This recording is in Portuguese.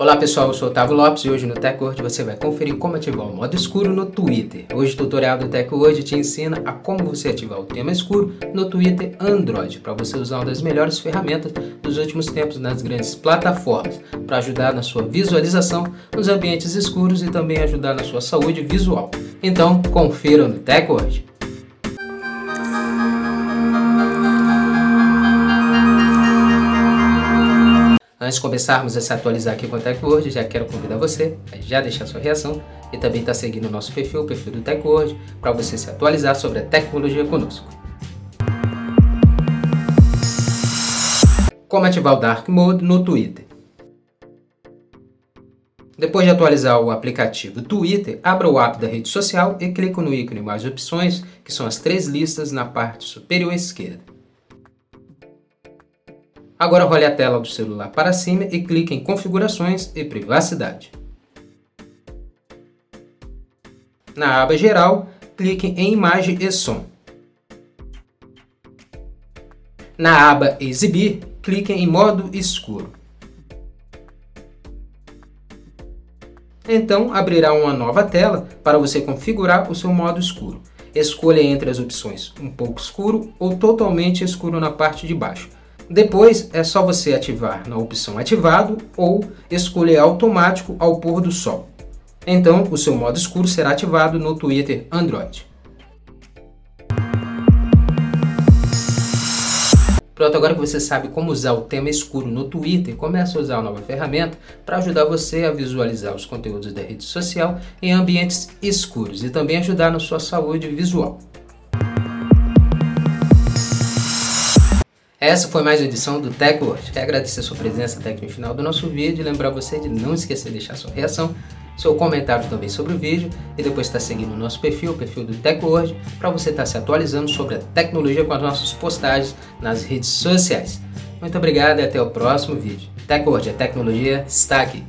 Olá pessoal, eu sou o Otávio Lopes e hoje no TechWord você vai conferir como ativar o modo escuro no Twitter. Hoje o tutorial do TechWord te ensina a como você ativar o tema escuro no Twitter Android, para você usar uma das melhores ferramentas dos últimos tempos nas grandes plataformas, para ajudar na sua visualização nos ambientes escuros e também ajudar na sua saúde visual. Então, confira no TechWord. Antes de começarmos a se atualizar aqui com o TechWord, já quero convidar você a já deixar sua reação e também estar tá seguindo o nosso perfil, o perfil do TechWord, para você se atualizar sobre a tecnologia conosco. Como ativar o Dark Mode no Twitter? Depois de atualizar o aplicativo Twitter, abra o app da rede social e clique no ícone Mais Opções, que são as três listas na parte superior esquerda. Agora role a tela do celular para cima e clique em Configurações e Privacidade. Na aba Geral, clique em Imagem e Som. Na aba Exibir, clique em Modo Escuro. Então abrirá uma nova tela para você configurar o seu modo escuro. Escolha entre as opções um pouco escuro ou totalmente escuro na parte de baixo. Depois é só você ativar na opção ativado ou escolher automático ao pôr do sol. Então o seu modo escuro será ativado no Twitter Android. Pronto, agora que você sabe como usar o tema escuro no Twitter, comece a usar a nova ferramenta para ajudar você a visualizar os conteúdos da rede social em ambientes escuros e também ajudar na sua saúde visual. Essa foi mais uma edição do TechWord. Quero agradecer a sua presença até aqui no final do nosso vídeo e lembrar você de não esquecer de deixar sua reação, seu comentário também sobre o vídeo e depois estar seguindo o nosso perfil, o perfil do TechWord, para você estar se atualizando sobre a tecnologia com as nossas postagens nas redes sociais. Muito obrigado e até o próximo vídeo. TechWord, a tecnologia está aqui.